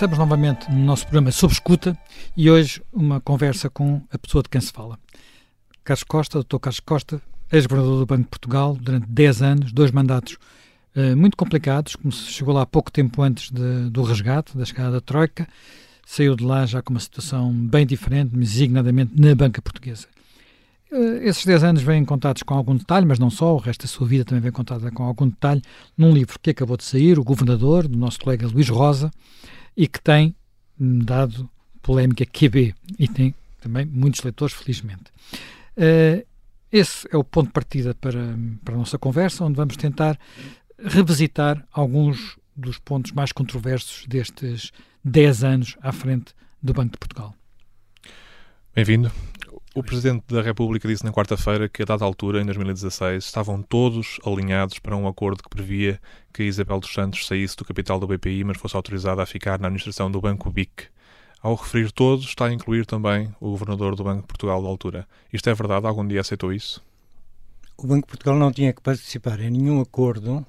Estamos novamente no nosso programa Sob Escuta e hoje uma conversa com a pessoa de quem se fala. Carlos Costa, Dr. Carlos Costa, ex-governador do Banco de Portugal durante 10 anos, dois mandatos uh, muito complicados, como se chegou lá pouco tempo antes de, do resgate, da chegada da Troika, saiu de lá já com uma situação bem diferente, designadamente na banca portuguesa. Uh, esses 10 anos vêm contados com algum detalhe, mas não só, o resto da sua vida também vem contada com algum detalhe, num livro que acabou de sair, O Governador, do nosso colega Luís Rosa, e que tem dado polémica QB e tem também muitos leitores, felizmente. Uh, esse é o ponto de partida para, para a nossa conversa, onde vamos tentar revisitar alguns dos pontos mais controversos destes 10 anos à frente do Banco de Portugal. Bem-vindo. O Presidente da República disse na quarta-feira que, a dada altura, em 2016, estavam todos alinhados para um acordo que previa que Isabel dos Santos saísse do capital do BPI, mas fosse autorizada a ficar na administração do Banco BIC. Ao referir todos, está a incluir também o Governador do Banco de Portugal da altura. Isto é verdade? Algum dia aceitou isso? O Banco de Portugal não tinha que participar em nenhum acordo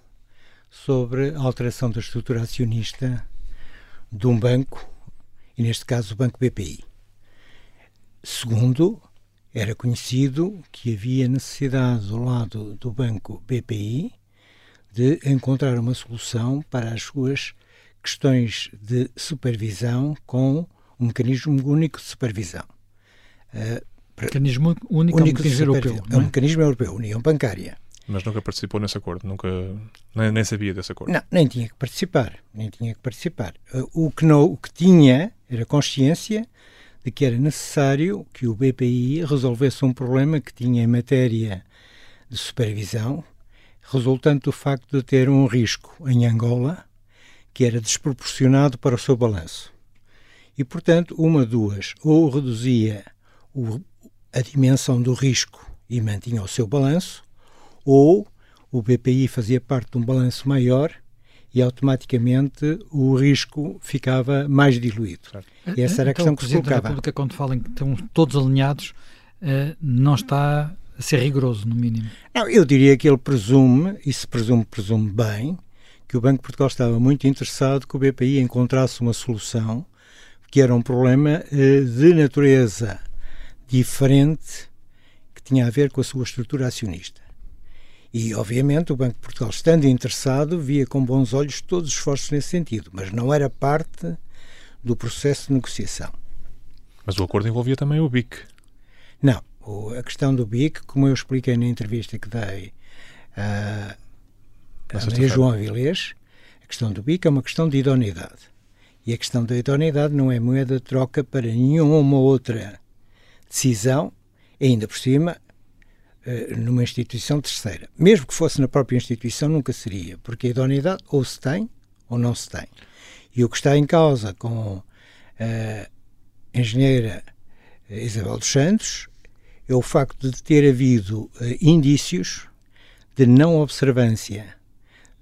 sobre a alteração da estrutura acionista de um banco, e neste caso o Banco BPI. Segundo, era conhecido que havia necessidade do lado do banco BPI de encontrar uma solução para as suas questões de supervisão com um mecanismo único de supervisão. Uh, mecanismo único, único é um mecanismo europeu. É um mecanismo europeu, União Bancária. Mas nunca participou nesse acordo, nunca nem, nem, sabia desse acordo. Não, nem tinha que participar, nem tinha que participar. Uh, o que não, o que tinha era consciência de que era necessário que o BPI resolvesse um problema que tinha em matéria de supervisão, resultante do facto de ter um risco em Angola que era desproporcionado para o seu balanço. E, portanto, uma, duas, ou reduzia o, a dimensão do risco e mantinha o seu balanço, ou o BPI fazia parte de um balanço maior e automaticamente o risco ficava mais diluído. E essa era a então, questão que se colocava. A República, quando fala em que estão todos alinhados, eh, não está a ser rigoroso, no mínimo. Não, eu diria que ele presume, e se presume, presume bem, que o Banco de Portugal estava muito interessado que o BPI encontrasse uma solução que era um problema eh, de natureza diferente que tinha a ver com a sua estrutura acionista. E, obviamente, o Banco de Portugal, estando interessado, via com bons olhos todos os esforços nesse sentido, mas não era parte do processo de negociação. Mas o acordo envolvia também o BIC. Não. a questão do BIC, como eu expliquei na entrevista que dei a, a Maria João Avilés, a questão do BIC é uma questão de idoneidade. E a questão da idoneidade não é moeda de troca para nenhuma outra decisão, ainda por cima, numa instituição terceira. Mesmo que fosse na própria instituição, nunca seria, porque a idoneidade ou se tem ou não se tem. E o que está em causa com a engenheira Isabel dos Santos é o facto de ter havido uh, indícios de não observância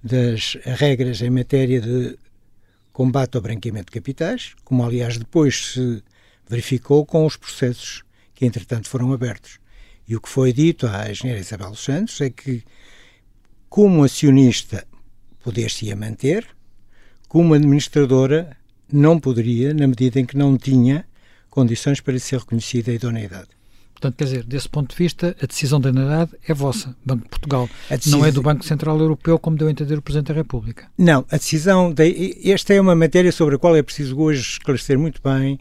das regras em matéria de combate ao branqueamento de capitais, como aliás depois se verificou com os processos que entretanto foram abertos. E o que foi dito à engenheira Isabel dos Santos é que, como acionista, poder-se-ia manter, como administradora, não poderia, na medida em que não tinha condições para ser reconhecida a idoneidade. Portanto, quer dizer, desse ponto de vista, a decisão da idoneidade é vossa, Banco de Portugal. Decisão... Não é do Banco Central Europeu, como deu a entender o Presidente da República. Não, a decisão. De... Esta é uma matéria sobre a qual é preciso hoje esclarecer muito bem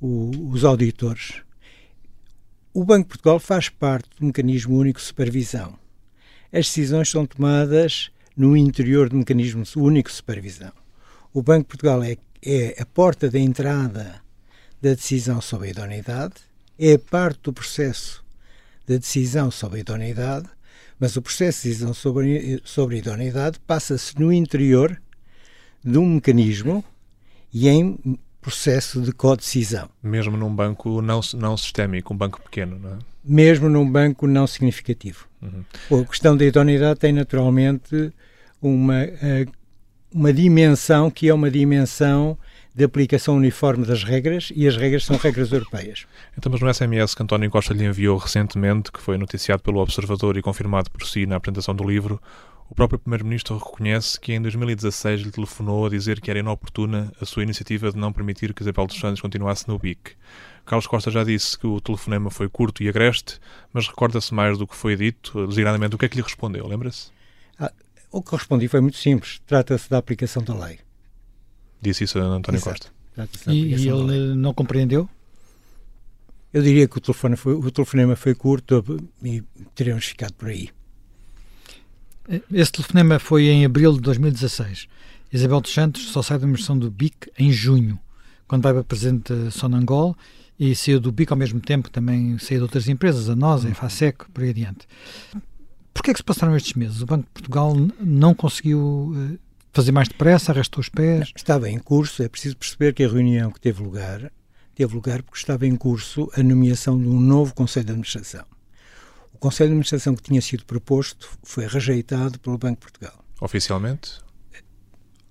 o, os auditores. O Banco de Portugal faz parte do mecanismo único de supervisão. As decisões são tomadas no interior do mecanismo único de supervisão. O Banco de Portugal é, é a porta de entrada da decisão sobre a idoneidade, é parte do processo da decisão sobre a idoneidade, mas o processo de decisão sobre, sobre a idoneidade passa-se no interior de um mecanismo e em processo de co-decisão. Mesmo num banco não, não sistémico, um banco pequeno, não é? Mesmo num banco não significativo. Uhum. A questão da idoneidade tem naturalmente uma, eh, uma dimensão que é uma dimensão de aplicação uniforme das regras e as regras são regras europeias. Então, mas no SMS que António Costa lhe enviou recentemente, que foi noticiado pelo Observador e confirmado por si na apresentação do livro, O próprio Primeiro-Ministro reconhece que em 2016 lhe telefonou a dizer que era inoportuna a sua iniciativa de não permitir que Isabel dos Santos continuasse no BIC. Carlos Costa já disse que o telefonema foi curto e agreste, mas recorda-se mais do que foi dito, designadamente, o que é que lhe respondeu, lembra-se? Ah, o que respondi foi muito simples. Trata-se da aplicação da lei. Disse isso a António Exato. Costa. E, e ele não compreendeu? Eu diria que o, telefone foi, o telefonema foi curto e teremos ficado por aí. Esse telefonema foi em abril de 2016. Isabel dos Santos só sai da imersão do BIC em junho, quando vai para Presidente Sonangol e saiu do BIC ao mesmo tempo, também saiu de outras empresas, a nós, a FASEC, por aí adiante. Porquê é que se passaram estes meses? O Banco de Portugal não conseguiu eh, fazer mais depressa, arrastou os pés? Estava em curso, é preciso perceber que a reunião que teve lugar, teve lugar porque estava em curso a nomeação de um novo Conselho de Administração. O Conselho de Administração que tinha sido proposto foi rejeitado pelo Banco de Portugal. Oficialmente?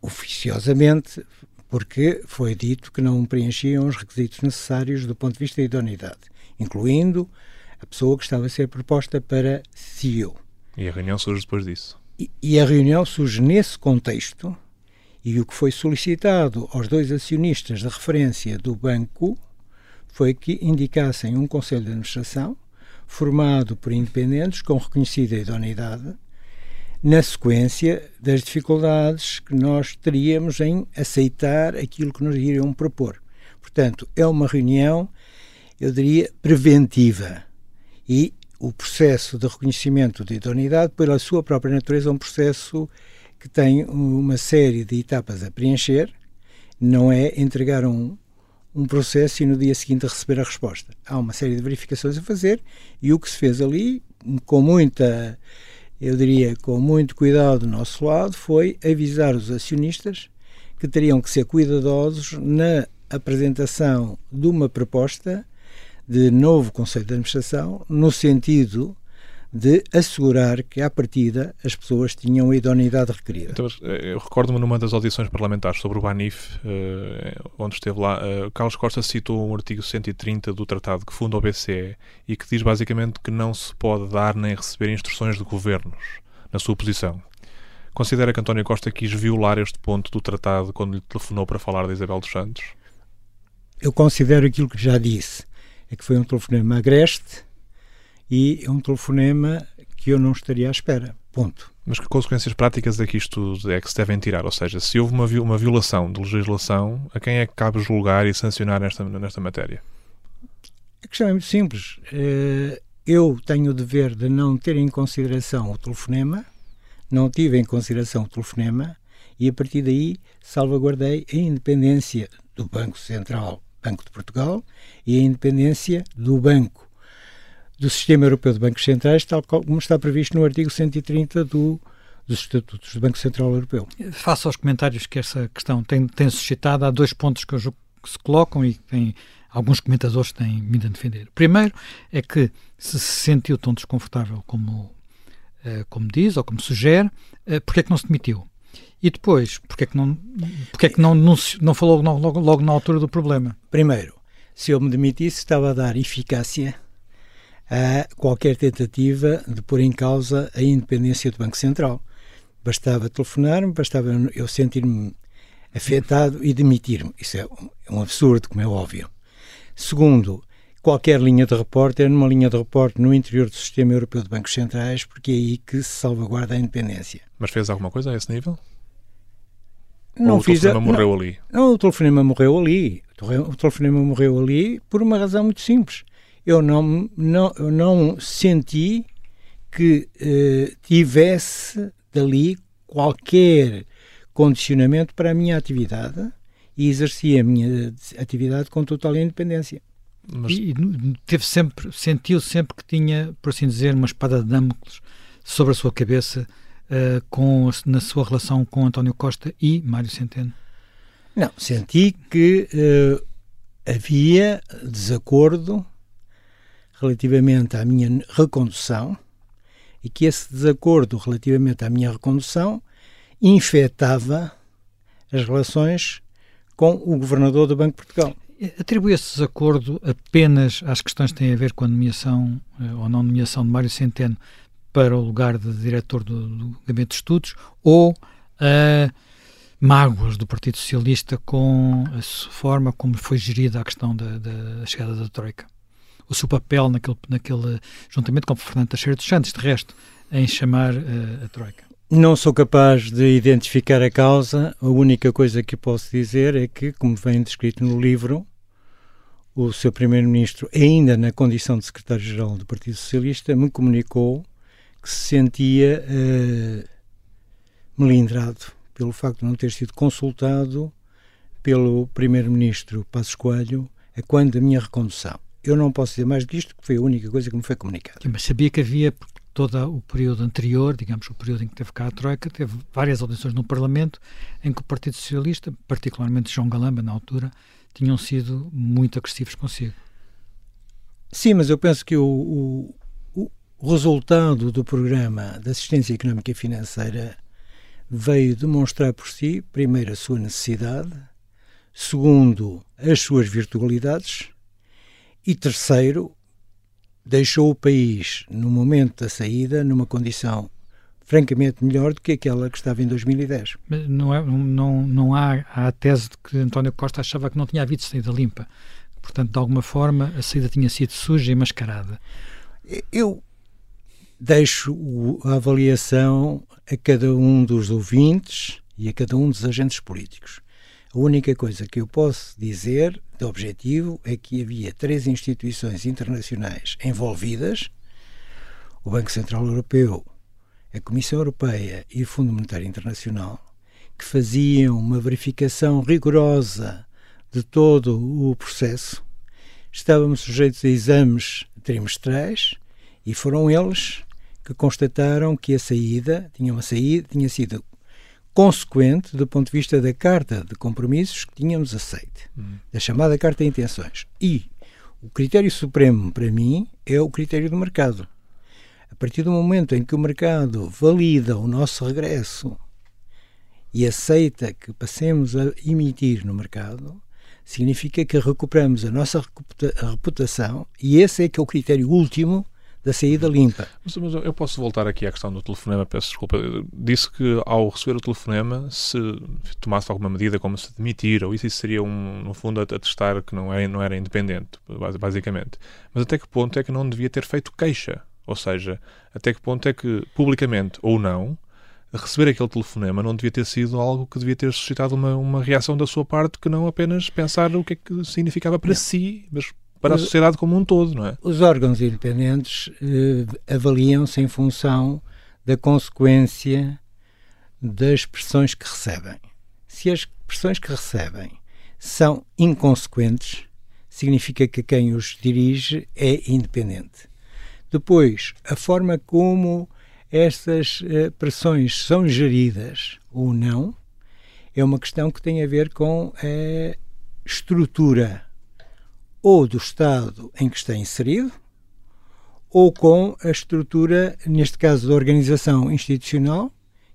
Oficiosamente, porque foi dito que não preenchiam os requisitos necessários do ponto de vista da idoneidade, incluindo a pessoa que estava a ser proposta para CEO. E a reunião surge depois disso? E, e a reunião surge nesse contexto, e o que foi solicitado aos dois acionistas de referência do banco foi que indicassem um conselho de administração formado por independentes com reconhecida idoneidade na sequência das dificuldades que nós teríamos em aceitar aquilo que nos iriam propor. Portanto, é uma reunião, eu diria, preventiva. E o processo de reconhecimento de idoneidade, pela sua própria natureza, é um processo que tem uma série de etapas a preencher, não é entregar um, um processo e no dia seguinte receber a resposta. Há uma série de verificações a fazer e o que se fez ali, com muita eu diria, com muito cuidado do nosso lado, foi avisar os acionistas que teriam que ser cuidadosos na apresentação de uma proposta de novo Conselho de Administração, no sentido de assegurar que, à partida, as pessoas tinham a idoneidade requerida. Então, eh, eu recordo-me numa das audições parlamentares sobre o Banif, eh, onde esteve lá, eh, Carlos Costa citou um artigo 130 do tratado que funda o BCE e que diz basicamente que não se pode dar nem receber instruções de governos, na sua posição. Considera que António Costa quis violar este ponto do tratado quando lhe telefonou para falar de Isabel dos Santos? Eu considero aquilo que já disse, é que foi um telefonema agreste, e é um telefonema que eu não estaria à espera. Ponto. Mas que consequências práticas é que isto é que se devem tirar? Ou seja, se houve uma, uma violação de legislação, a quem é que cabe julgar e sancionar nesta, nesta matéria? A questão é muito simples. Eh, eu tenho o dever de não ter em consideração o telefonema, não tive em consideração o telefonema e a partir daí salvaguardei a independência do Banco Central, Banco de Portugal, e a independência do Banco do Sistema Europeu de Bancos Centrais, tal como está previsto no artigo 130 do, dos Estatutos do Banco Central Europeu. Face aos comentários que essa questão tem, tem suscitado, há dois pontos que, eu, que se colocam e que tem, alguns comentadores têm vindo a defender. O primeiro é que se se sentiu tão desconfortável como, uh, como diz ou como sugere, uh, porque é que não se demitiu? E depois, porque é que não, porque é que não, não, não falou logo, logo na altura do problema? Primeiro, se eu me demitisse, estava a dar eficácia a qualquer tentativa de pôr em causa a independência do Banco Central. Bastava telefonar-me, bastava eu sentir-me afetado e demitir-me. Isso é um absurdo, como é óbvio. Segundo, qualquer linha de repórter numa linha de repórter no interior do sistema europeu de bancos centrais, porque é aí que se salvaguarda a independência. Mas fez alguma coisa a esse nível? Não Ou fiz. O telefonema morreu ali? Não, o telefonema morreu ali. O telefonema morreu ali por uma razão muito simples eu não, não, eu não senti que eh, tivesse dali qualquer condicionamento para a minha atividade e exercia a minha atividade com total independência. Mas... E teve sempre, sentiu sempre que tinha, por assim dizer, uma espada de Damocles sobre a sua cabeça uh, com, na sua relação com António Costa e Mário Centeno? Não, senti que uh, havia desacordo relativamente à minha recondução e que esse desacordo relativamente à minha recondução infectava as relações com o governador do Banco de Portugal. Atribui esse desacordo apenas às questões que têm a ver com a nomeação eh, ou não nomeação de Mário Centeno para o lugar de diretor do, do Gabinete de Estudos ou uh, mágoas do Partido Socialista com a forma como foi gerida a questão da, da chegada da Troika? O seu papel naquele, naquele juntamente com Fernando Teixeira dos Santos, de resto, em chamar uh, a Troika? Não sou capaz de identificar a causa. A única coisa que posso dizer é que, como vem descrito no livro, o seu primeiro-ministro, ainda na condição de secretário-geral do Partido Socialista, me comunicou que se sentia uh, melindrado pelo facto de não ter sido consultado pelo primeiro-ministro Passos Coelho a quando da minha recondução. Eu não posso dizer mais do que isto, porque foi a única coisa que me foi comunicada. Mas sabia que havia todo o período anterior, digamos, o período em que teve cá a Troika, teve várias audições no Parlamento em que o Partido Socialista, particularmente João Galamba, na altura, tinham sido muito agressivos consigo. Sim, mas eu penso que o, o, o resultado do programa de assistência económica e financeira veio demonstrar por si, primeiro, a sua necessidade, segundo, as suas virtualidades e, terceiro, deixou o país, no momento da saída, numa condição francamente melhor do que aquela que estava em 2010. Mas não, é, não, não há, há a tese de que António Costa achava que não tinha havido saída limpa. Portanto, de alguma forma, a saída tinha sido suja e mascarada. Eu deixo a avaliação a cada um dos ouvintes e a cada um dos agentes políticos. A única coisa que eu posso dizer de objetivo é que havia três instituições internacionais envolvidas: o Banco Central Europeu, a Comissão Europeia e o Fundo Monetário Internacional, que faziam uma verificação rigorosa de todo o processo. Estávamos sujeitos a exames trimestrais e foram eles que constataram que a saída tinha uma saída tinha sido consequente do ponto de vista da carta de compromissos que tínhamos aceito, hum. da chamada carta de intenções. E o critério supremo para mim é o critério do mercado. A partir do momento em que o mercado valida o nosso regresso e aceita que passemos a emitir no mercado, significa que recuperamos a nossa reputação e esse é que é o critério último da saída limpa. Mas, mas, eu posso voltar aqui à questão do telefonema, peço desculpa. Eu disse que ao receber o telefonema, se tomasse alguma medida como se demitir, ou isso, isso seria, um, no fundo, a, a testar que não era, não era independente, basicamente. Mas até que ponto é que não devia ter feito queixa? Ou seja, até que ponto é que, publicamente ou não, receber aquele telefonema não devia ter sido algo que devia ter suscitado uma, uma reação da sua parte que não apenas pensar o que é que significava para não. si, mas para a sociedade como um todo, não é? Os órgãos independentes eh, avaliam-se em função da consequência das pressões que recebem. Se as pressões que recebem são inconsequentes, significa que quem os dirige é independente. Depois, a forma como estas uh, pressões são geridas ou não é uma questão que tem a ver com a estrutura ou do Estado em que está inserido ou com a estrutura, neste caso, da organização institucional,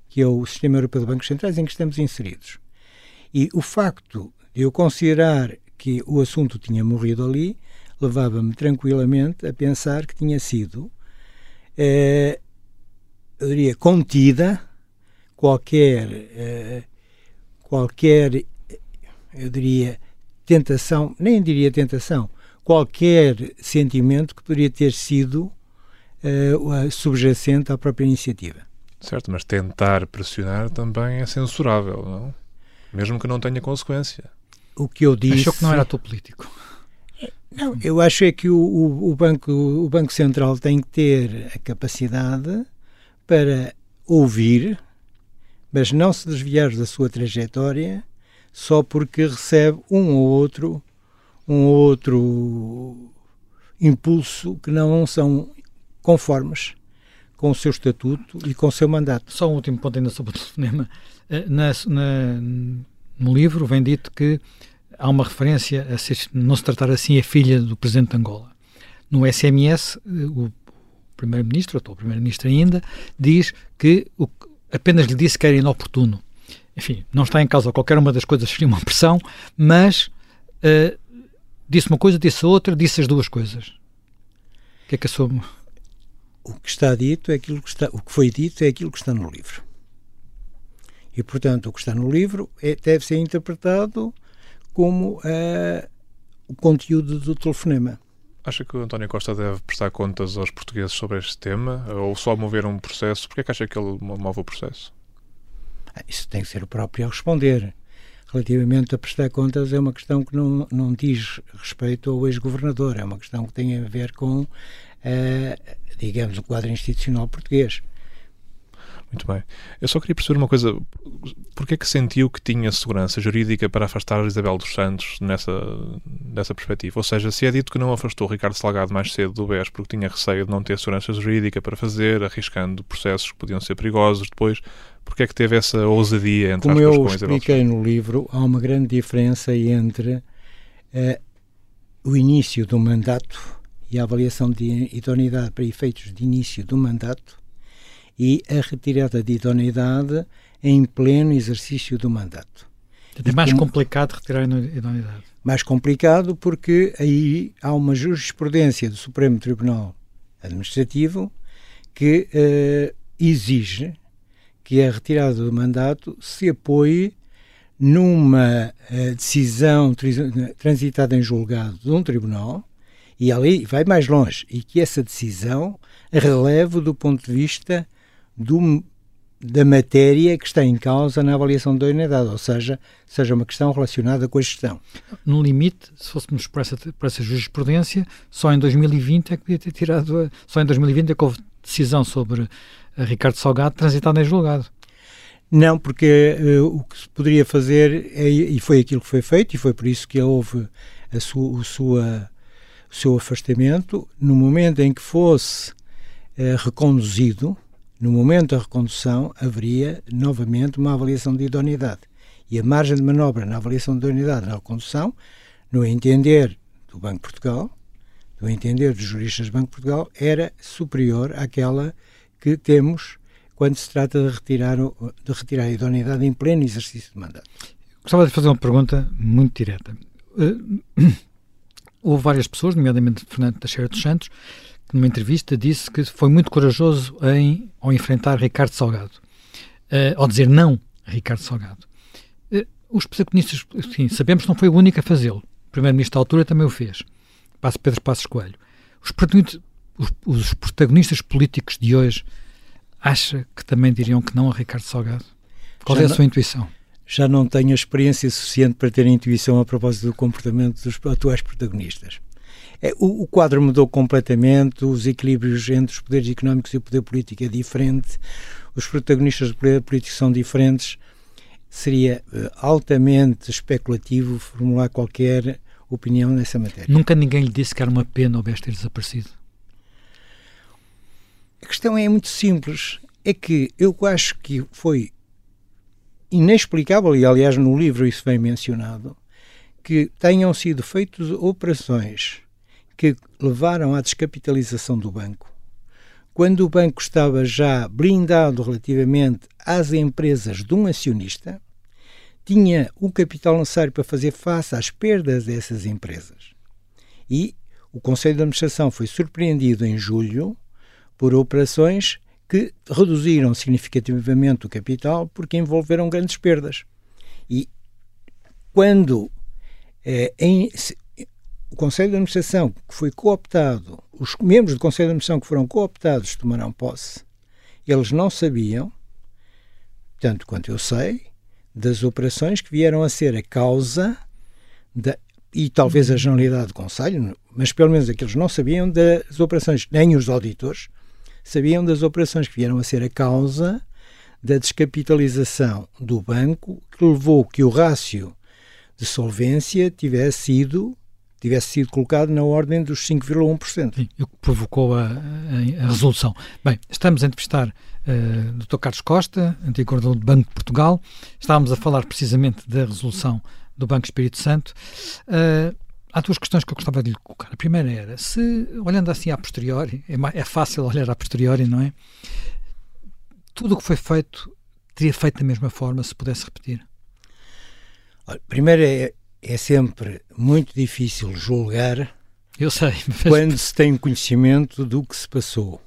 que é o Sistema Europeu de Bancos Centrais, em que estamos inseridos. E o facto de eu considerar que o assunto tinha morrido ali levava-me tranquilamente a pensar que tinha sido, eh, eu diria, contida qualquer, eh, qualquer, eu diria, tentação, nem diria tentação, qualquer sentimento que poderia ter sido uh, subjacente à própria iniciativa. Certo, mas tentar pressionar também é censurável, não? Mesmo que não tenha consequência. O que eu disse... Achou que não era ator político. Não, eu acho é que o, o, o, banco, o Banco Central tem que ter a capacidade para ouvir, mas não se desviar da sua trajetória só porque recebe um ou outro um ou outro impulso que não são conformes com o seu estatuto e com o seu mandato. Só um último ponto ainda sobre o telefonema. Eh, na, na, no livro vem dito que há uma referência a não se tratar assim a filha do presidente de Angola. No SMS, o primeiro-ministro, ou o primeiro-ministro ainda, diz que o, apenas lhe disse que era inoportuno. Enfim, não está em causa qualquer uma das coisas, seria uma pressão, mas uh, disse uma coisa, disse outra, disse as duas coisas. O que é que a sua... o que está dito é aquilo que está, o que foi dito é aquilo que está no livro. E, portanto, o que está no livro é, deve ser interpretado como uh, o conteúdo do telefonema. Acha que o António Costa deve prestar contas aos portugueses sobre este tema ou só mover um processo? Porquê é que acha que ele move o processo? Ah, isso tem que ser o próprio a responder. Relativamente a prestar contas, é uma questão que não, não diz respeito ao ex-governador, é uma questão que tem a ver com, uh, digamos, o quadro institucional português. Muito bem. Eu só queria perceber uma coisa. Porquê é que sentiu que tinha segurança jurídica para afastar Isabel dos Santos nessa, nessa perspectiva? Ou seja, se é dito que não afastou Ricardo Salgado mais cedo do BES porque tinha receio de não ter segurança jurídica para fazer, arriscando processos que podiam ser perigosos depois, porquê é que teve essa ousadia entre Como aspas, eu expliquei no livro, há uma grande diferença entre uh, o início do mandato e a avaliação de idoneidade para efeitos de início do mandato e a retirada de idoneidade em pleno exercício do mandato. É mais como, complicado retirar a idoneidade. Mais complicado porque aí há uma jurisprudência do Supremo Tribunal Administrativo que uh, exige que a retirada do mandato se apoie numa uh, decisão transitada em julgado de um tribunal e ali vai mais longe e que essa decisão releve do ponto de vista do, da matéria que está em causa na avaliação da idoneidade, ou seja, seja uma questão relacionada com a gestão. No limite, se fôssemos por essa, por essa jurisprudência, só em 2020 é que podia ter tirado, a, só em 2020 é que houve decisão sobre Ricardo Salgado transitada em julgado. Não, porque uh, o que se poderia fazer, é, e foi aquilo que foi feito, e foi por isso que houve a sua, o, sua, o seu afastamento, no momento em que fosse uh, reconduzido, no momento da recondução, haveria novamente uma avaliação de idoneidade. E a margem de manobra na avaliação de idoneidade na recondução, no entender do Banco de Portugal, no entender dos juristas do Banco de Portugal, era superior àquela que temos quando se trata de retirar, de retirar a idoneidade em pleno exercício de mandato. Gostava de fazer uma pergunta muito direta. Uh, houve várias pessoas, nomeadamente Fernando Teixeira dos Santos, numa entrevista, disse que foi muito corajoso em, ao enfrentar Ricardo Salgado, uh, ao dizer não a Ricardo Salgado. Uh, os protagonistas, sim, sabemos que não foi o único a fazê-lo. O primeiro-ministro da altura também o fez. Passo Pedro Passos Coelho. Os protagonistas, os, os protagonistas políticos de hoje acha que também diriam que não a Ricardo Salgado? Qual Já é a sua intuição? Já não tenho experiência suficiente para ter intuição a propósito do comportamento dos atuais protagonistas. É, o, o, quadro mudou completamente, os equilíbrios entre os poderes económicos e o poder político é diferente, os protagonistas do poder político são diferentes. Seria uh, altamente especulativo formular qualquer opinião nessa matéria. Nunca ninguém lhe disse que era uma pena o BES ter desaparecido? A questão é muito simples. É que eu acho que foi inexplicável, e aliás no livro isso vem mencionado, que tenham sido feitas operações que levaram à descapitalização do banco, quando o banco estava já blindado relativamente às empresas de um acionista, tinha o capital necessário para fazer face às perdas dessas empresas. E o Conselho de Administração foi surpreendido em julho por operações que reduziram significativamente o capital porque envolveram grandes perdas. E quando eh, em, o Conselho de Administração que foi cooptado, os membros do Conselho de Administração que foram cooptados tomarão posse, eles não sabiam, tanto quanto eu sei, das operações que vieram a ser a causa da, e talvez a generalidade do Conselho, mas pelo menos aqueles não sabiam das operações, nem os auditores, sabiam das operações que vieram a ser a causa da descapitalização do banco que levou que o rácio de solvência tivesse sido tivesse sido colocado na ordem dos 5,1%. Sim, o que provocou a, a, a, resolução. Bem, estamos a entrevistar uh, o Dr. Carlos Costa, antigo coordenador do Banco de Portugal. Estávamos a falar precisamente da resolução do Banco Espírito Santo. Uh, há duas questões que eu gostava de lhe colocar. A primeira era, se, olhando assim a posteriori, é, é fácil olhar a posteriori, não é? Tudo o que foi feito teria feito da mesma forma se pudesse repetir? Primeiro é, é sempre muito difícil julgar eu sei, quando se tem conhecimento do que se passou.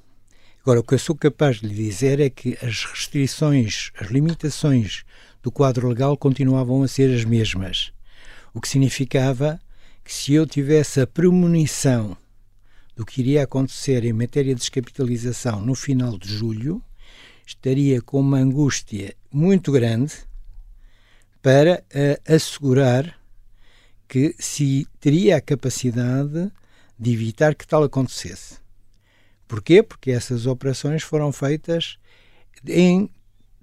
Agora, o que eu sou capaz de lhe dizer é que as restrições, as limitações do quadro legal continuavam a ser as mesmas. O que significava que se eu tivesse a premonição do que iria acontecer em matéria de descapitalização no final de julho, estaria com uma angústia muito grande para uh, assegurar que se teria a capacidade de evitar que tal acontecesse. Porquê? Porque essas operações foram feitas em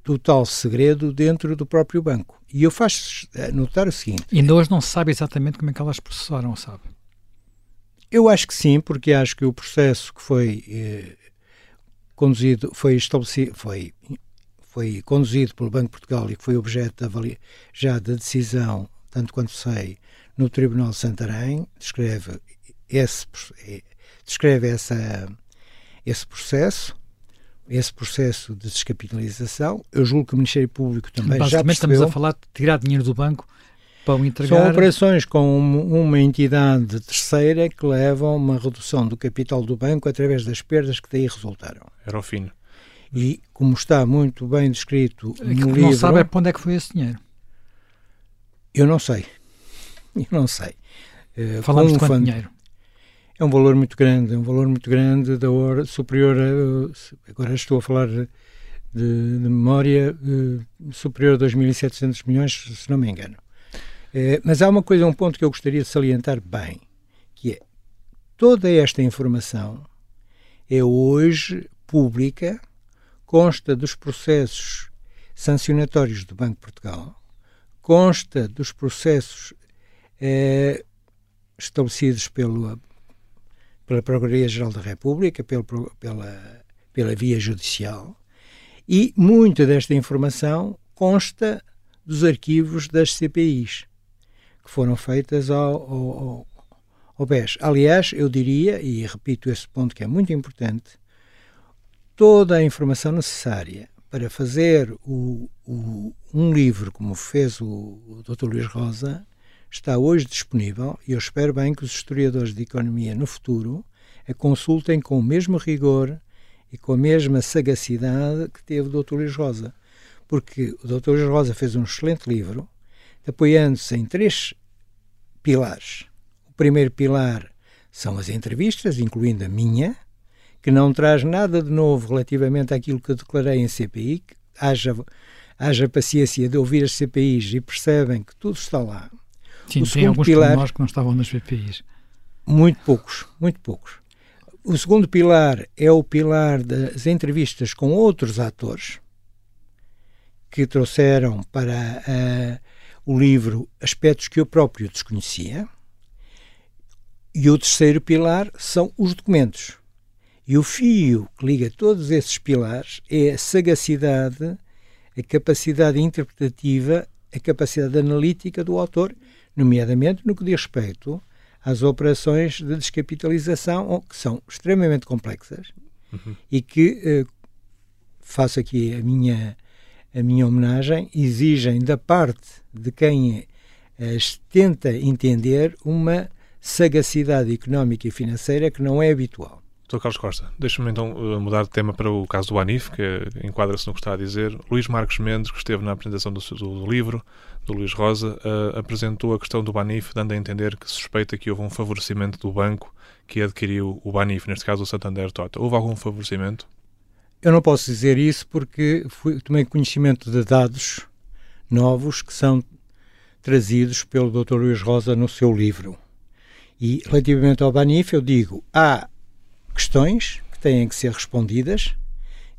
total segredo dentro do próprio banco. E eu faço notar o seguinte... E ainda hoje não se sabe exatamente como é que elas processaram, sabe? Eu acho que sim, porque acho que o processo que foi eh, conduzido, foi estabelecido, foi, foi conduzido pelo Banco de Portugal e que foi objeto de já da decisão, tanto quanto sei, no Tribunal de Santarém, descreve esse, descreve essa, esse processo, esse processo de descapitalização. Eu julgo que o Ministério Público também já percebeu. estamos a falar de tirar dinheiro do banco para o entregar. São operações com uma entidade terceira que levam a uma redução do capital do banco através das perdas que daí resultaram. Era o fim. E como está muito bem descrito é no que livro... Não sabe é para onde é que foi esse dinheiro? Eu não sei. Eu não sei. Uh, Falamos de quanto fundo, dinheiro? É um valor muito grande, é um valor muito grande, da hora superior a, agora estou a falar de, de, de memória, uh, superior a 2.700 milhões, se não me engano. Uh, mas há uma coisa, um ponto que eu gostaria de salientar bem, que é toda esta informação é hoje pública, consta dos processos sancionatórios do Banco de Portugal, consta dos processos eh, estabelecidos pelo, pela Procuradoria-Geral da República, pelo, pela, pela via judicial, e muita desta informação consta dos arquivos das CPIs que foram feitas ao, ao, ao BES. Aliás, eu diria, e repito esse ponto que é muito importante, toda a informação necessária para fazer o, o, um livro como fez o, o Dr. Luís Rosa está hoje disponível e eu espero bem que os historiadores de economia no futuro a consultem com o mesmo rigor e com a mesma sagacidade que teve o Dr. Luís Rosa. Porque o Dr. Luís Rosa fez um excelente livro, apoiando-se em três pilares. O primeiro pilar são as entrevistas, incluindo a minha, que não traz nada de novo relativamente àquilo que eu declarei em CPI, que haja, haja paciência de ouvir as CPIs e percebem que tudo está lá. Sim, o tem alguns pilar, nós que não estavam nas CPIs. Muito poucos, muito poucos. O segundo pilar é o pilar das entrevistas com outros atores que trouxeram para uh, o livro aspectos que eu próprio desconhecia. E o terceiro pilar são os documentos. E o fio que liga todos esses pilares é a sagacidade, a capacidade interpretativa, a capacidade analítica do autor, nomeadamente no que diz respeito às operações de descapitalização, que são extremamente complexas uhum. e que, eh, faço aqui a minha, a minha homenagem, exigem da parte de quem as tenta entender uma sagacidade económica e financeira que não é habitual. Doutor Carlos Costa, deixa-me então eh, mudar de tema para o caso do Anif, que enquadra-se no que está a dizer. Luís Marcos Mendes, que esteve na apresentação do, do, livro, do Luís Rosa, uh, apresentou a questão do Banif, dando a entender que suspeita que houve um favorecimento do banco que adquiriu o Banif, neste caso o Santander Tota. Houve algum favorecimento? Eu não posso dizer isso porque fui, tomei conhecimento de dados novos que são trazidos pelo Dr. Luís Rosa no seu livro. E relativamente ao Banif, eu digo: há questões que têm que ser respondidas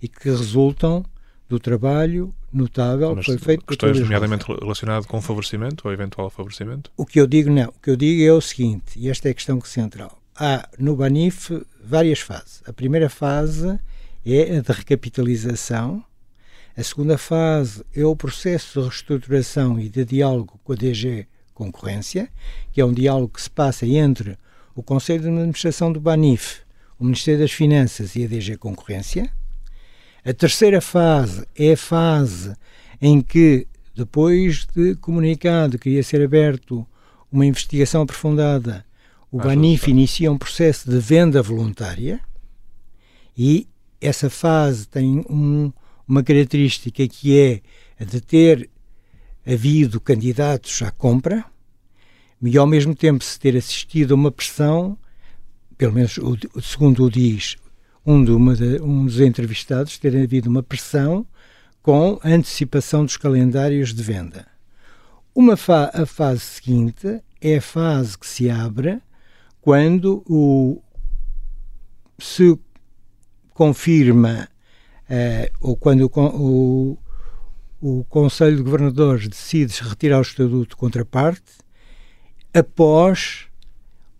e que resultam do trabalho notável Mas que foi feito questões nomeadamente relacionado com favorecimento ou eventual favorecimento? O que eu digo não, o que eu digo é o seguinte, e esta é a questão central. Há no Banif várias fases. A primeira fase é a de recapitalização, a segunda fase é o processo de reestruturação e de diálogo com a DG Concorrência, que é um diálogo que se passa entre o Conselho de Administração do Banif, o Ministério das Finanças e a DG Concorrência. A terceira fase é a fase em que, depois de comunicado que ia ser aberto uma investigação aprofundada, o Banif inicia um processo de venda voluntária e essa fase tem um, uma característica que é a de ter havido candidatos à compra e ao mesmo tempo se ter assistido a uma pressão, pelo menos o, segundo o diz um, de de, um dos entrevistados, ter havido uma pressão com antecipação dos calendários de venda. Uma fa a fase seguinte é a fase que se abre quando o, se confirma uh, ou quando o, o, o Conselho de Governadores decide retirar o estatuto contraparte, após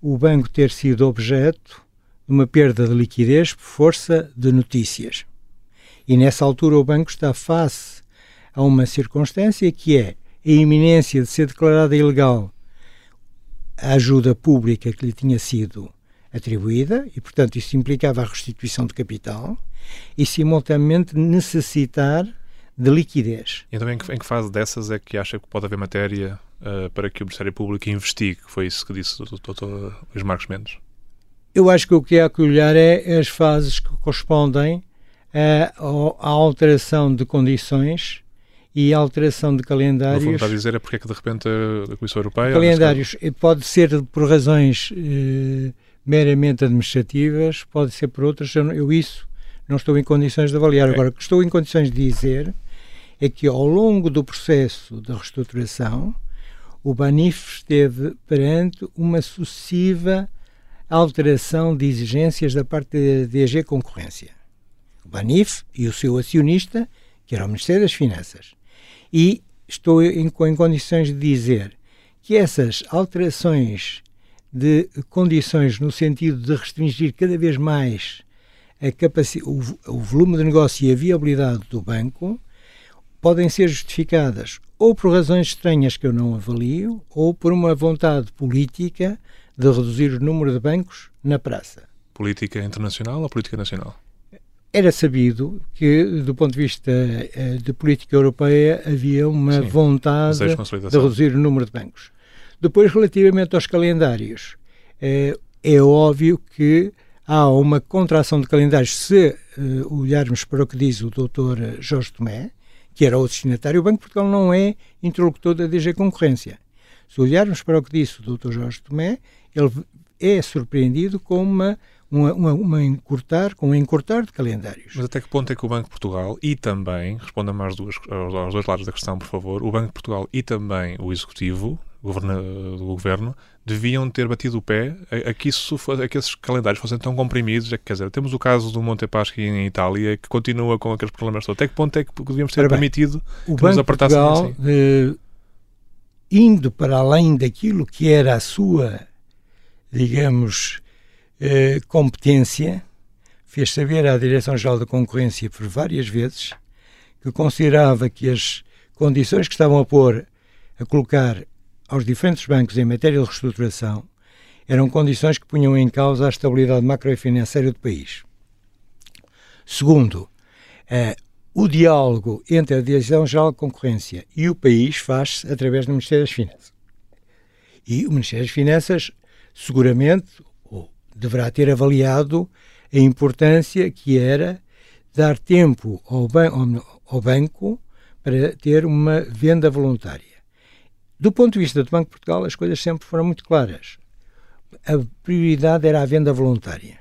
o banco ter sido objeto de uma perda de liquidez por força de notícias. E nessa altura o banco está face a uma circunstância que é a iminência de ser declarada ilegal a ajuda pública que lhe tinha sido atribuída e, portanto, isso implicava a restituição de capital e, simultaneamente, necessitar de liquidez. Então, que, em que fase dessas é que acha que pode haver matéria uh, para que o Ministério Público investigue? Foi isso que disse o Dr. Luís Marcos Mendes. Eu acho que o que há que olhar é as fases que correspondem à, à alteração de condições e a alteração de calendários. O que está a dizer é porque é que de repente a Comissão Europeia. Calendários pode ser por razões eh, meramente administrativas, pode ser por outras. Eu, eu, isso não estou em condições de avaliar. É. Agora, o que estou em condições de dizer é que ao longo do processo da reestruturação, o Banif esteve perante uma sucessiva alteração de exigências da parte da DG Concorrência. O Banif e o seu acionista, que era o Ministério das Finanças, e estou em, em condições de dizer que essas alterações de condições no sentido de restringir cada vez mais o, o volume de negócio e a viabilidade do banco podem ser justificadas ou por razões estranhas que eu não avalio ou por uma vontade política de reduzir o número de bancos na praça. Política internacional ou política nacional? era sabido que, do ponto de vista uh, de política europeia, havia uma Sim, vontade de reduzir o número de bancos. Depois, relativamente aos calendários, uh, é óbvio que há uma contração de calendários se uh, olharmos para o que diz o doutor Jorge Tomé, que era o destinatário, o Banco de Portugal não é interlocutor da DG Concorrência. Se olharmos para o que disse o doutor Jorge Tomé, ele é surpreendido com uma uma, uma, uma encurtar, com um encurtar de calendários. Mas até que ponto é que o Banco de Portugal e também, responda-me aos, aos dois lados da questão, por favor, o Banco de Portugal e também o Executivo, do Governo, deviam ter batido o pé a, a, que, isso, a que esses calendários fossem tão comprimidos. É quer dizer, temos o caso do Montepaschi em Itália, que continua com aqueles problemas todos. Até que ponto é que devíamos ter permitido o que Banco nos apertassem Portugal, assim? Eh, indo para além daquilo que era a sua, digamos, eh, competência, fez saber à Direção-Geral da Concorrência por várias vezes que considerava que as condições que estavam a pôr, a colocar aos diferentes bancos em matéria de reestruturação, eram condições que punham em causa a estabilidade macrofinanceira do país. Segundo, eh, o diálogo entre a Direção-Geral da Concorrência e o país faz-se através do Ministério das Finanças. E o Ministério das Finanças, seguramente, deverá ter avaliado a importância que era dar tempo ao, ban ao banco para ter uma venda voluntária. Do ponto de vista do Banco de Portugal, as coisas sempre foram muito claras. A prioridade era a venda voluntária.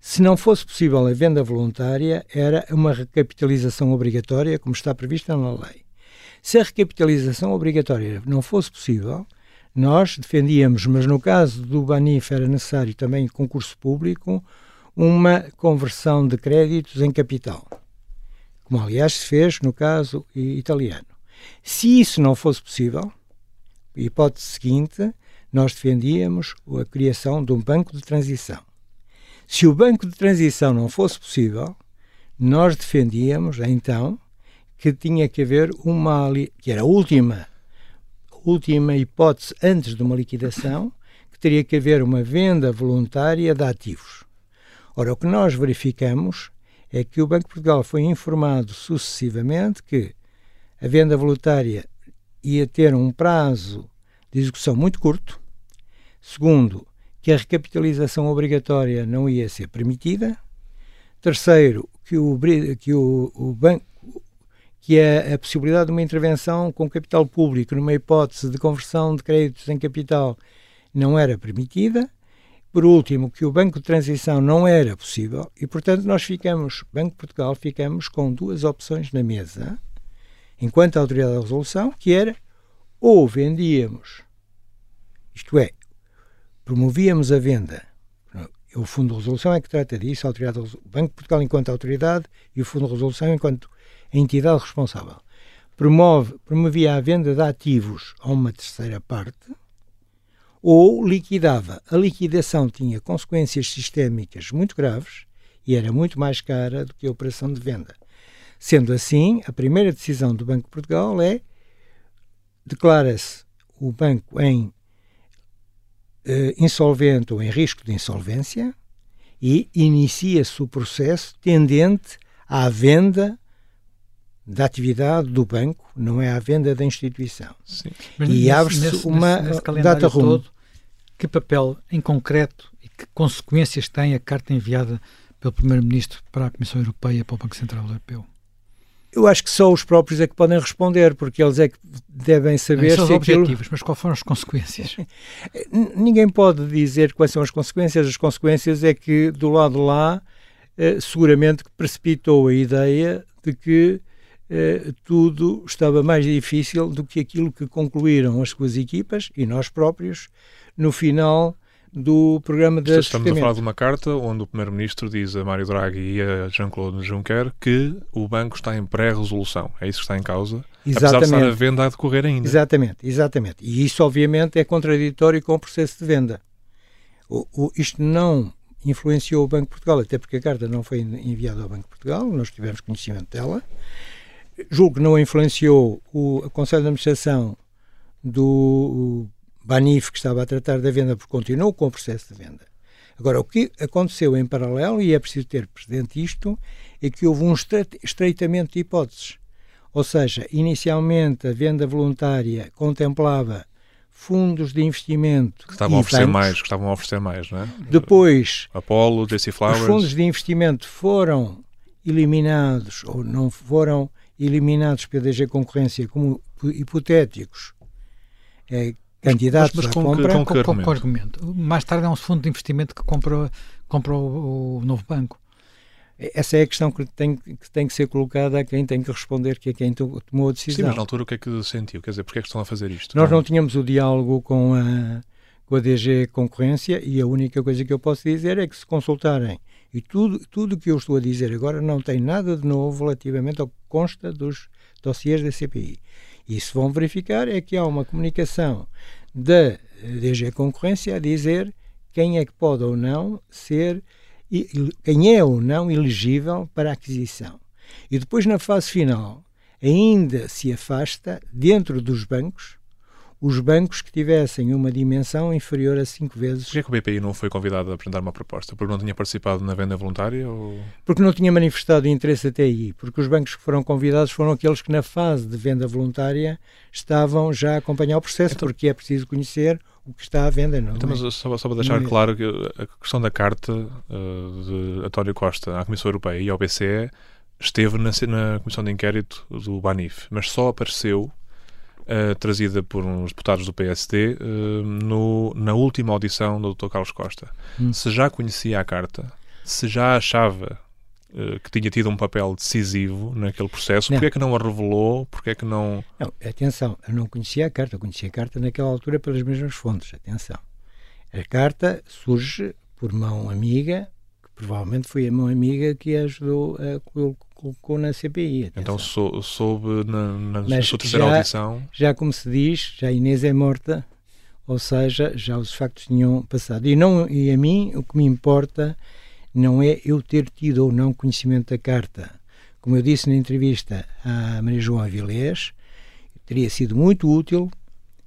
Se não fosse possível a venda voluntária, era uma recapitalização obrigatória, como está prevista na lei. Se a recapitalização obrigatória não fosse possível, nós defendíamos, mas no caso do Banif era necessário também concurso público, uma conversão de créditos em capital, como aliás se fez no caso italiano. Se isso não fosse possível, hipótese seguinte, nós defendíamos a criação de um banco de transição. Se o banco de transição não fosse possível, nós defendíamos então que tinha que haver uma que era a última última hipótese antes de uma liquidação, que teria que haver uma venda voluntária de ativos. Ora, o que nós verificamos é que o Banco de Portugal foi informado sucessivamente que a venda voluntária ia ter um prazo de execução muito curto. Segundo, que a recapitalização obrigatória não ia ser permitida. Terceiro, que o, que o, o banco que é a possibilidade de uma intervenção com capital público numa hipótese de conversão de créditos em capital não era permitida. Por último, que o Banco de Transição não era possível e, portanto, nós ficamos, Banco de Portugal, ficamos com duas opções na mesa, enquanto autoridade da resolução, que era ou vendíamos, isto é, promovíamos a venda o Fundo de Resolução é que trata disso, a autoridade, o Banco de Portugal enquanto autoridade e o Fundo de Resolução enquanto entidade responsável. Promove, promovia a venda de ativos a uma terceira parte ou liquidava. A liquidação tinha consequências sistémicas muito graves e era muito mais cara do que a operação de venda. Sendo assim, a primeira decisão do Banco de Portugal é declara-se o banco em eh, insolvente ou em risco de insolvência e inicia-se o processo tendente à venda da atividade do banco, não é à venda da instituição. Sim. e abre-se uma nesse, nesse data rumo. que papel em concreto e que consequências tem a carta enviada pelo Primeiro-Ministro para a Comissão Europeia para o Banco Central Europeu? Eu acho que só os próprios é que podem responder, porque eles é que devem saber são se aquilo... objetivos, mas quais foram as consequências? Ninguém pode dizer quais são as consequências. As consequências é que, do lado lá, eh, seguramente precipitou a ideia de que eh, tudo estava mais difícil do que aquilo que concluíram as suas equipas e nós próprios no final do programa de Estamos a falar de uma carta onde o Primeiro-Ministro diz a Mário Draghi e a Jean-Claude Juncker que o banco está em pré-resolução. É isso que está em causa? Exatamente. Apesar de estar a venda a decorrer ainda. Exatamente, exatamente. E isso, obviamente, é contraditório com o processo de venda. O, o, isto não influenciou o Banco de Portugal, até porque a carta não foi enviada ao Banco de Portugal, nós tivemos conhecimento dela. Julgo que não influenciou o Conselho de Administração do Banif, que estava a tratar da venda, porque continuou com o processo de venda. Agora, o que aconteceu em paralelo, e é preciso ter presente isto, é que houve um estreitamento de hipóteses. Ou seja, inicialmente a venda voluntária contemplava fundos de investimento que estavam a oferecer bancos. mais, que estavam a oferecer mais, não é? Depois, Apollo, DC Flowers. Os fundos de investimento foram eliminados ou não foram eliminados pela DG Concorrência como hipotéticos, é, candidatos mas, mas com, compra. Com, com, com, com, argumento? Mais tarde é um fundo de investimento que comprou, comprou o, o novo banco. Essa é a questão que tem, que tem que ser colocada a quem tem que responder, que é quem tomou a decisão. Sim, mas na altura o que é que sentiu? Quer dizer, porque é que estão a fazer isto? Nós não tínhamos o diálogo com a, com a DG Concorrência e a única coisa que eu posso dizer é que se consultarem e tudo tudo que eu estou a dizer agora não tem nada de novo relativamente ao que consta dos dossiês da CPI. E se vão verificar é que há uma comunicação da DG Concorrência a dizer quem é que pode ou não ser, quem é ou não elegível para aquisição. E depois, na fase final, ainda se afasta, dentro dos bancos, os bancos que tivessem uma dimensão inferior a 5 vezes. Porquê é que o BPI não foi convidado a apresentar uma proposta? Porque não tinha participado na venda voluntária? Ou... Porque não tinha manifestado interesse até aí. Porque os bancos que foram convidados foram aqueles que, na fase de venda voluntária, estavam já a acompanhar o processo, então... porque é preciso conhecer o que está à venda. Não então, é? mas só, só para deixar é claro que a questão da carta uh, de António Costa à Comissão Europeia e ao BCE esteve na, na Comissão de Inquérito do BANIF, mas só apareceu uh, trazida por uns deputados do PSD uh, eh, no, na última audição do Dr. Carlos Costa. Hum. Se já conhecia a carta, se já achava uh, que tinha tido um papel decisivo naquele processo, porque é que não a revelou? Porque é que não... Não, atenção, eu não conhecia a carta, eu conhecia a carta naquela altura pelas mesmas fontes, atenção. A carta surge por mão amiga, que provavelmente foi a mão amiga que a ajudou a colocou na CPI. Atenção. Então sou, soube na, na, na sua terceira já, audição. Já como se diz, já Inês é morta, ou seja, já os factos tinham passado. E, não, e a mim o que me importa não é eu ter tido ou não conhecimento da carta. Como eu disse na entrevista à Maria João Avilés, teria sido muito útil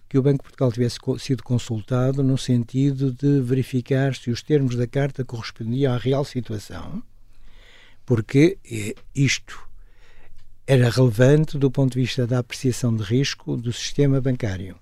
que o Banco de Portugal tivesse sido consultado no sentido de verificar se os termos da carta correspondiam à real situação porque eh, isto era relevante do ponto de vista da apreciação de risco do sistema bancário.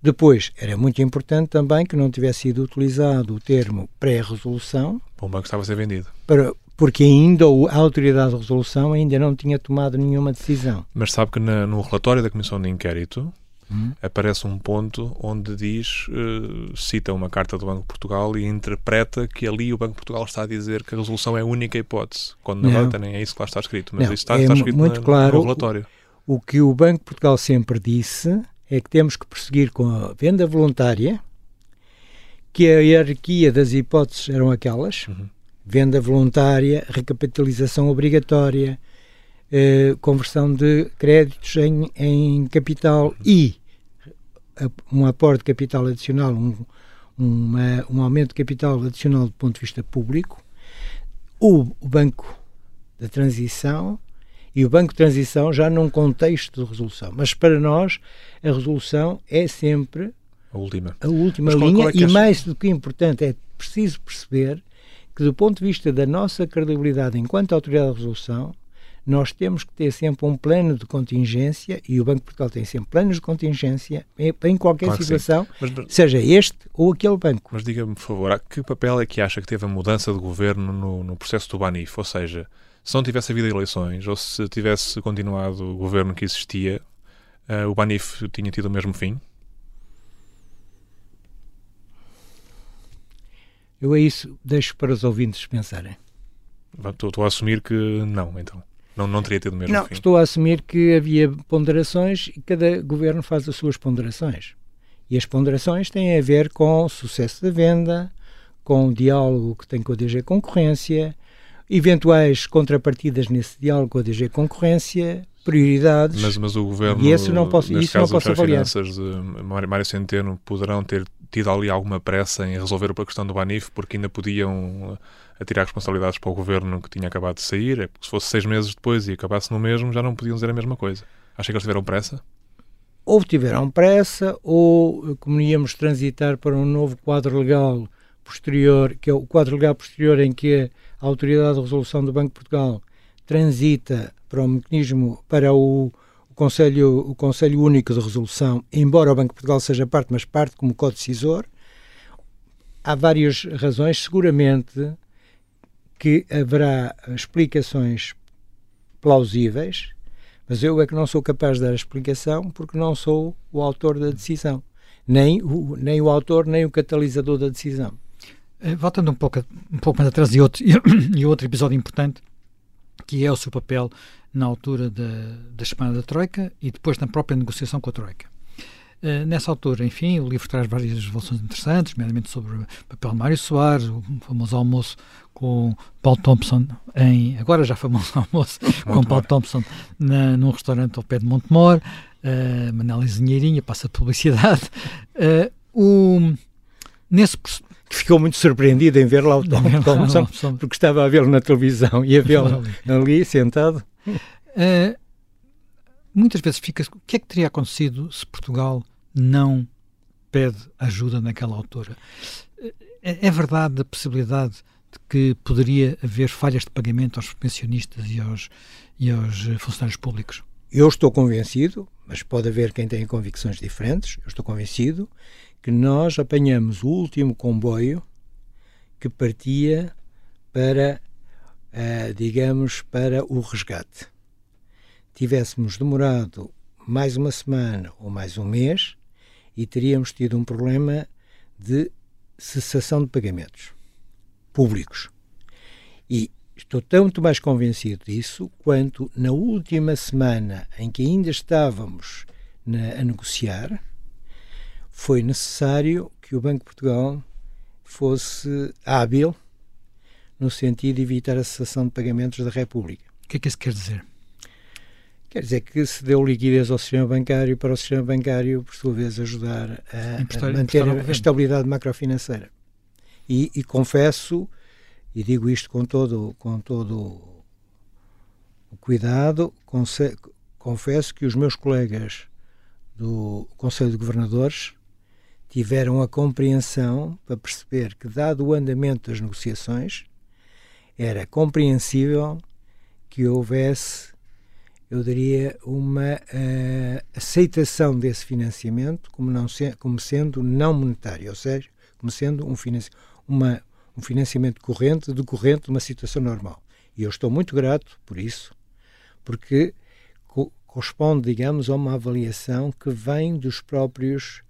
Depois, era muito importante também que não tivesse sido utilizado o termo pré-resolução. Para um banco estava a ser vendido. Para, porque ainda a autoridade de resolução ainda não tinha tomado nenhuma decisão. Mas sabe que na, no relatório da Comissão de Inquérito hum. aparece um ponto onde diz, uh, cita uma carta do Banco de Portugal e interpreta que ali o Banco de Portugal está a dizer que a resolução é a única hipótese, quando na verdade nem é isso que lá está escrito, mas não, isso está, é está escrito muito na, claro, no relatório. O, o que o Banco de Portugal sempre disse é que temos que prosseguir com a venda voluntária, que a hierarquia das hipóteses eram aquelas, uhum. venda voluntária, recapitalização obrigatória, eh, conversão de créditos em, em capital e um aporte de capital adicional, um, uma, um aumento de capital adicional do ponto de vista público, o, o Banco da Transição e o Banco de Transição já num contexto de resolução. Mas para nós, a resolução é sempre a última, a última linha é e, mais do que importante, é preciso perceber que, do ponto de vista da nossa credibilidade enquanto autoridade de resolução, nós temos que ter sempre um plano de contingência e o Banco de Portugal tem sempre planos de contingência em, qualquer claro situação, mas, seja este ou aquele banco. Mas diga-me, por favor, que papel é que acha que teve a mudança de governo no, no processo do Banif? Ou seja, se não tivesse havido eleições ou se tivesse continuado o governo que existia, uh, o Banif tinha tido o mesmo fim? Eu a isso deixo para os ouvintes pensarem. Estou, estou a assumir que não, então. Não, não teria tido o mesmo não, fim. Estou a assumir que havia ponderações e cada governo faz as suas ponderações. E as ponderações têm a ver com o sucesso da venda, com o diálogo que tem com a DG Concorrência, eventuais contrapartidas nesse diálogo com a DG Concorrência, prioridades. Mas, mas o governo, e isso não posso, isso caso, não posso avaliar. finanças de Mário Centeno poderão ter tido ali alguma pressa em resolver a questão do Banif porque ainda podiam atirar responsabilidades para o governo que tinha acabado de sair. É porque se fosse seis meses depois e acabasse no mesmo, já não podiam dizer a mesma coisa. Acha que eles tiveram pressa? Ou tiveram pressa, ou como íamos transitar para um novo quadro legal posterior, que é o quadro legal posterior em que a Autoridade de Resolução do Banco de Portugal transita para o mecanismo, para o, Conselho, o Conselho Único de Resolução, embora o Banco de Portugal seja parte, mas parte como co-decisor. Há várias razões, seguramente que haverá explicações plausíveis, mas eu é que não sou capaz de dar a explicação porque não sou o autor da decisão, nem o, nem o autor, nem o catalisador da decisão. Eh, voltando um pouco, um pouco mais atrás e outro, e outro episódio importante, que é o seu papel na altura da, da Semana da Troika e depois na própria negociação com a Troika. Uh, nessa altura, enfim, o livro traz várias revelações interessantes, nomeadamente sobre o papel de Mário Soares, o famoso almoço com Paul Thompson, em, agora já famoso almoço, com Paul Thompson na, num restaurante ao pé de Montemor, uh, Manela Engenheirinha, passa de publicidade. Uh, o, nesse, que ficou muito surpreendido em ver lá o Tom Thompson, porque estava a vê-lo na televisão e a vê-lo ali sentado. Uh, muitas vezes fica. O que é que teria acontecido se Portugal não pede ajuda naquela altura? É, é verdade a possibilidade de que poderia haver falhas de pagamento aos pensionistas e aos, e aos funcionários públicos? Eu estou convencido, mas pode haver quem tenha convicções diferentes. Eu estou convencido que nós apanhamos o último comboio que partia para, uh, digamos, para o resgate. Tivéssemos demorado mais uma semana ou mais um mês e teríamos tido um problema de cessação de pagamentos públicos. E estou tanto mais convencido disso quanto na última semana em que ainda estávamos na, a negociar, foi necessário que o Banco de Portugal fosse hábil no sentido de evitar a cessação de pagamentos da República. O que é que isso quer dizer? Quer dizer que se deu liquidez ao sistema bancário para o sistema bancário, por sua vez, ajudar a, a manter a estabilidade macrofinanceira. E, e, confesso, e digo isto com todo, com todo o cuidado, confesso que os meus colegas do Conselho de Governadores tiveram a compreensão para perceber que, dado o andamento das negociações, era compreensível que houvesse, eu diria, uma uh, aceitação desse financiamento como, não se, como sendo não monetário, ou seja, como sendo um, financi uma, um financiamento corrente decorrente de uma situação normal. E eu estou muito grato por isso, porque co corresponde, digamos, a uma avaliação que vem dos próprios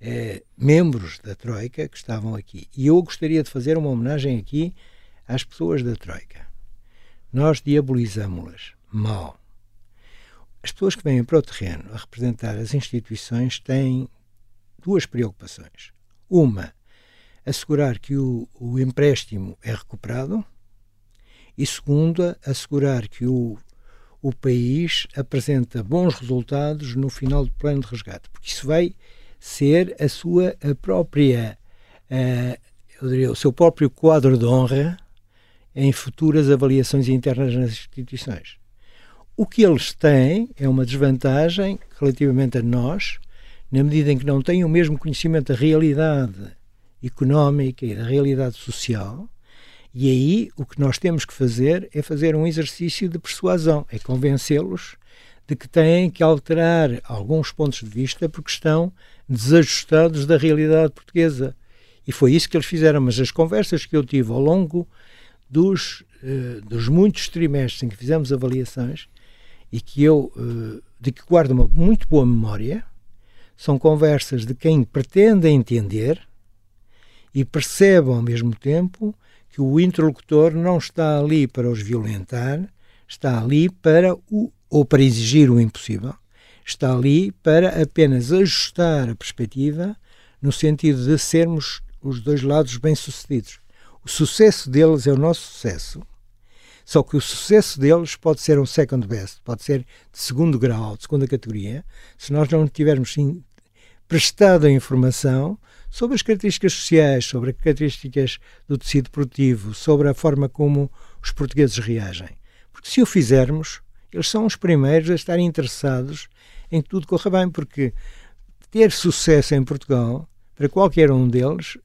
eh, membros da Troika que estavam aqui. E eu gostaria de fazer uma homenagem aqui às pessoas da Troika. Nós diabolizamos-las mal. As pessoas que vêm para o terreno a representar as instituições têm duas preocupações. Uma, assegurar que o, o empréstimo é recuperado e segunda, assegurar que o, o país apresenta bons resultados no final do plano de resgate, porque isso vai ser a sua a própria, uh, eu diria, o seu próprio quadro de honra em futuras avaliações internas nas instituições. O que eles têm é uma desvantagem relativamente a nós, na medida em que não têm o mesmo conhecimento da realidade económica e da realidade social, e aí o que nós temos que fazer é fazer um exercício de persuasão, é convencê-los de que têm que alterar alguns pontos de vista porque estão desajustados da realidade portuguesa. E foi isso que eles fizeram. Mas as conversas que eu tive ao longo dos, uh, dos muitos trimestres em que fizemos avaliações e que eu uh, de que guardo uma muito boa memória, são conversas de quem pretende entender e percebe ao mesmo tempo que o interlocutor não está ali para os violentar, está ali para o ou para exigir o impossível, está ali para apenas ajustar a perspectiva no sentido de sermos os dois lados bem-sucedidos. O sucesso deles é o nosso sucesso, só que o sucesso deles pode ser um second best, pode ser de segundo grau, de segunda categoria, se nós não tivermos prestado a informação sobre as características sociais, sobre as características do tecido produtivo, sobre a forma como os portugueses reagem. Porque se o fizermos, eles são os primeiros a estarem interessados em que tudo corra bem, porque ter sucesso em Portugal, para qualquer um deles,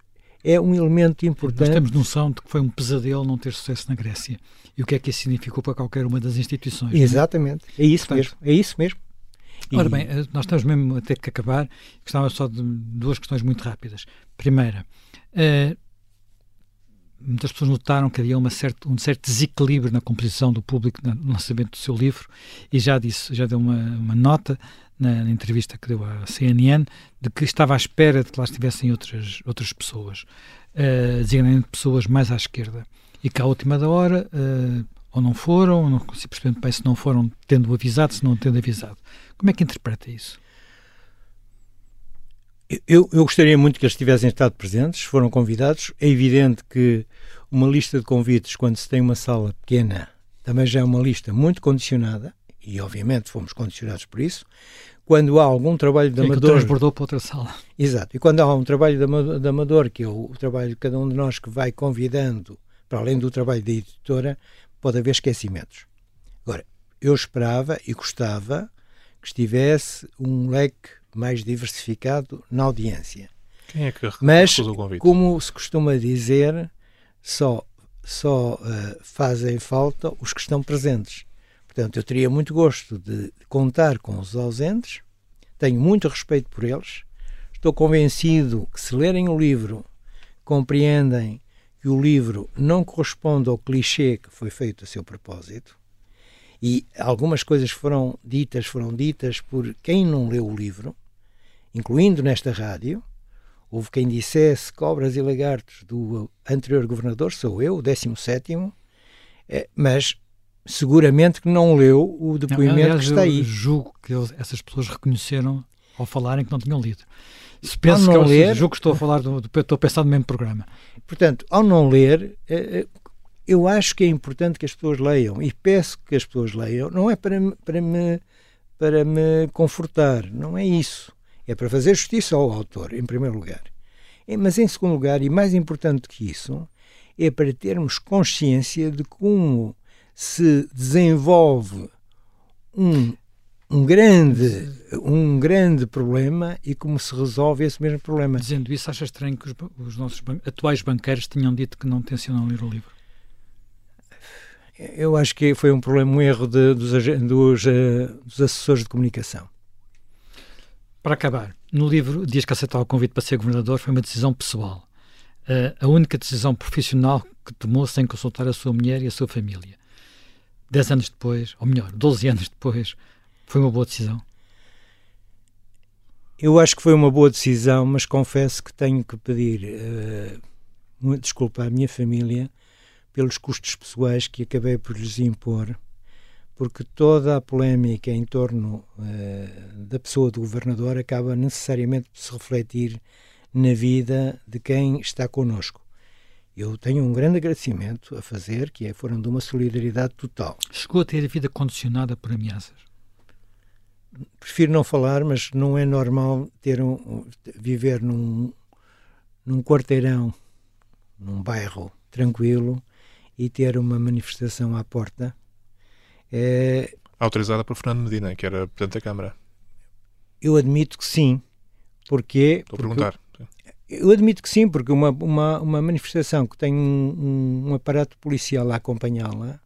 é um elemento importante. Nós temos noção de que foi um pesadelo não ter sucesso na Grécia. E o que é que isso significou para qualquer uma das instituições? É? Exatamente. É, é isso Portanto, mesmo. É isso mesmo. E... Ora bem, eh, nós estamos mesmo a ter que acabar. Gostava só de duas questões muito rápidas. Primeira, uh, muitas pessoas notaram que havia certa, um certo desequilíbrio na composição do público no lançamento do seu livro e já disse, já deu uma, uma nota na, na, entrevista que deu à CNN de que estava à espera de que lá estivessem outras, outras pessoas, uh, designadamente pessoas mais à esquerda e que à última da hora uh, ou não foram, ou não consigo perceber bem se não foram tendo avisado, se não tendo avisado. Como é que interpreta isso? Eu, eu, gostaria muito que eles tivessem estado presentes, foram convidados. É evidente que uma lista de convites, quando se tem uma sala pequena, também já é uma lista muito condicionada, e obviamente fomos condicionados por isso. Quando há algum trabalho de amador. Que transbordou para outra sala. Exato. E quando há um trabalho de amador, que é o, o trabalho de cada um de nós que vai convidando, para além do trabalho da editora, pode haver esquecimentos. Agora, eu esperava e gostava que estivesse um leque mais diversificado na audiência. Quem é que Mas, o convite? como se costuma dizer, só, só uh, fazem falta os que estão presentes. Portanto, eu teria muito gosto de contar com os ausentes, tenho muito respeito por eles, estou convencido que se lerem o livro compreendem que o livro não corresponde ao clichê que foi feito a seu propósito, e algumas coisas foram ditas, foram ditas por quem não leu o livro, incluindo nesta rádio. Houve quem dissesse cobras e lagartos do anterior governador, sou eu, o 17, é, mas seguramente que não leu o depoimento Aliás, que está aí. Eu julgo que essas pessoas reconheceram ao falarem que não tinham lido. Se penso que ler, julgo que estou a falar do, do, estou a pensar no mesmo programa. Portanto, ao não ler, eh, eh, eu acho que é importante que as pessoas leiam e peço que as pessoas leiam. Não é para, para, me, para me confortar, não é isso. É para fazer justiça ao autor, em primeiro lugar. É, mas, em segundo lugar, e mais importante que isso, é para termos consciência de como se desenvolve um, um, grande, um grande problema e como se resolve esse mesmo problema. Dizendo isso, acha estranho que os, os nossos ban atuais banqueiros tenham dito que não tencionam ler o livro? Eu acho que foi um problema, um erro de, dos, dos, uh, dos, assessores de comunicação. Para acabar, no livro diz que aceitar o convite para ser governador foi uma decisão pessoal. Uh, a única decisão profissional que tomou sem consultar a sua mulher e a sua família. Dez anos depois, ou melhor, 12 anos depois, foi uma boa decisão? Eu acho que foi uma boa decisão, mas confesso que tenho que pedir uh, desculpa à minha família pelos custos pessoais que acabei por lhes impor, porque toda a polémica em torno uh, da pessoa do governador acaba necessariamente por se refletir na vida de quem está connosco. Eu tenho um grande agradecimento a fazer, que é, foram de uma solidariedade total. Chegou a ter a vida condicionada por ameaças? Prefiro não falar, mas não é normal ter um, viver num, num quarteirão, num bairro tranquilo e ter uma manifestação à porta. É... Autorizada por Fernando Medina, que era Presidente da Câmara. Eu admito que sim. Porquê? Estou a perguntar. Eu admito que sim, porque uma, uma, uma manifestação que tem um, um, um aparato policial a acompanhá-la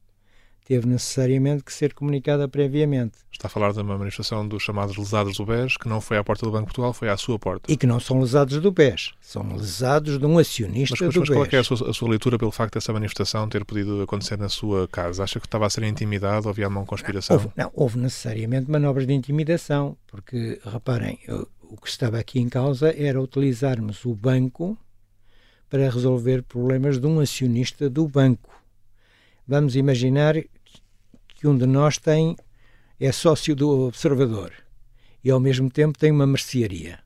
teve necessariamente que ser comunicada previamente. Está a falar de uma manifestação dos chamados lesados do BES, que não foi à porta do Banco de Portugal, foi à sua porta. E que não são lesados do BES, são lesados de um acionista mas, mas, do mas BES. qual é, é a, sua, a, sua, leitura pelo facto dessa manifestação ter podido acontecer na sua casa? Acha que estava a ser intimidado ou havia uma conspiração? Não, houve, não, houve necessariamente manobras de intimidação, porque, reparem, eu, o que estava aqui em causa era utilizarmos o banco para resolver problemas de um acionista do banco. Vamos imaginar que um de nós tem é sócio do observador e ao mesmo tempo tem uma mercearia.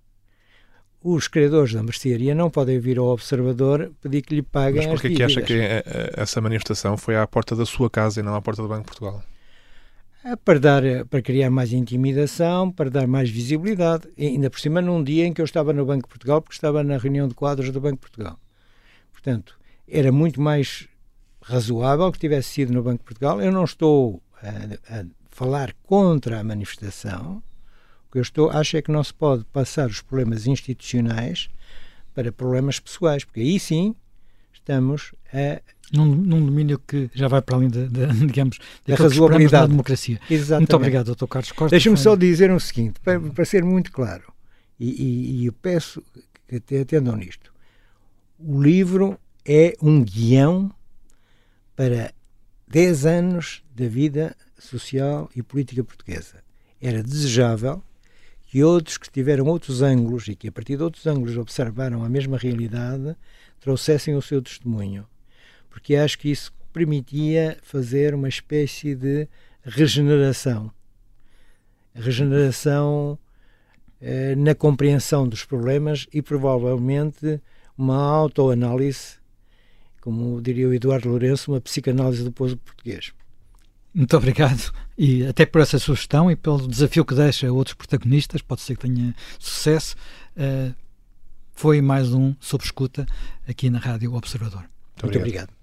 Os credores da mercearia não podem vir ao observador pedir que lhe paguem Mas porquê que acha que eh, eh, essa manifestação foi à porta da sua casa e não à porta do Banco de Portugal? É para, dar, para criar mais intimidação, para dar mais visibilidade, e ainda por cima num dia em que eu estava no Banco de Portugal, porque estava na reunião de quadros do Banco de Portugal. Portanto, era muito mais razoável que tivesse sido no Banco de Portugal. Eu não estou a, a falar contra a manifestação. O que eu estou, acho é que não se pode passar os problemas institucionais para problemas pessoais, porque aí sim estamos a num, num, domínio que já vai para além de, de digamos, da razoabilidade da democracia. Exatamente. Muito obrigado, Dr. Carlos Costa. Deixa-me só dizer o um seguinte, para, para, ser muito claro, e, e, e eu peço que atendam nisto. O livro é um guião para 10 anos da vida social e política portuguesa. Era desejável que outros que tiveram outros ângulos e que a partir de outros ângulos observaram a mesma realidade trouxessem o seu testemunho. Porque acho que isso permitia fazer uma espécie de regeneração. Regeneração eh, na compreensão dos problemas e provavelmente uma autoanálise como diria o Eduardo Lourenço, uma psicanálise do povo português. Muito obrigado e até por essa sugestão e pelo desafio que deixa a outros protagonistas, pode ser que tenha sucesso. Uh, foi mais um Sob Escuta aqui na Rádio Observador. Muito obrigado. Muito obrigado.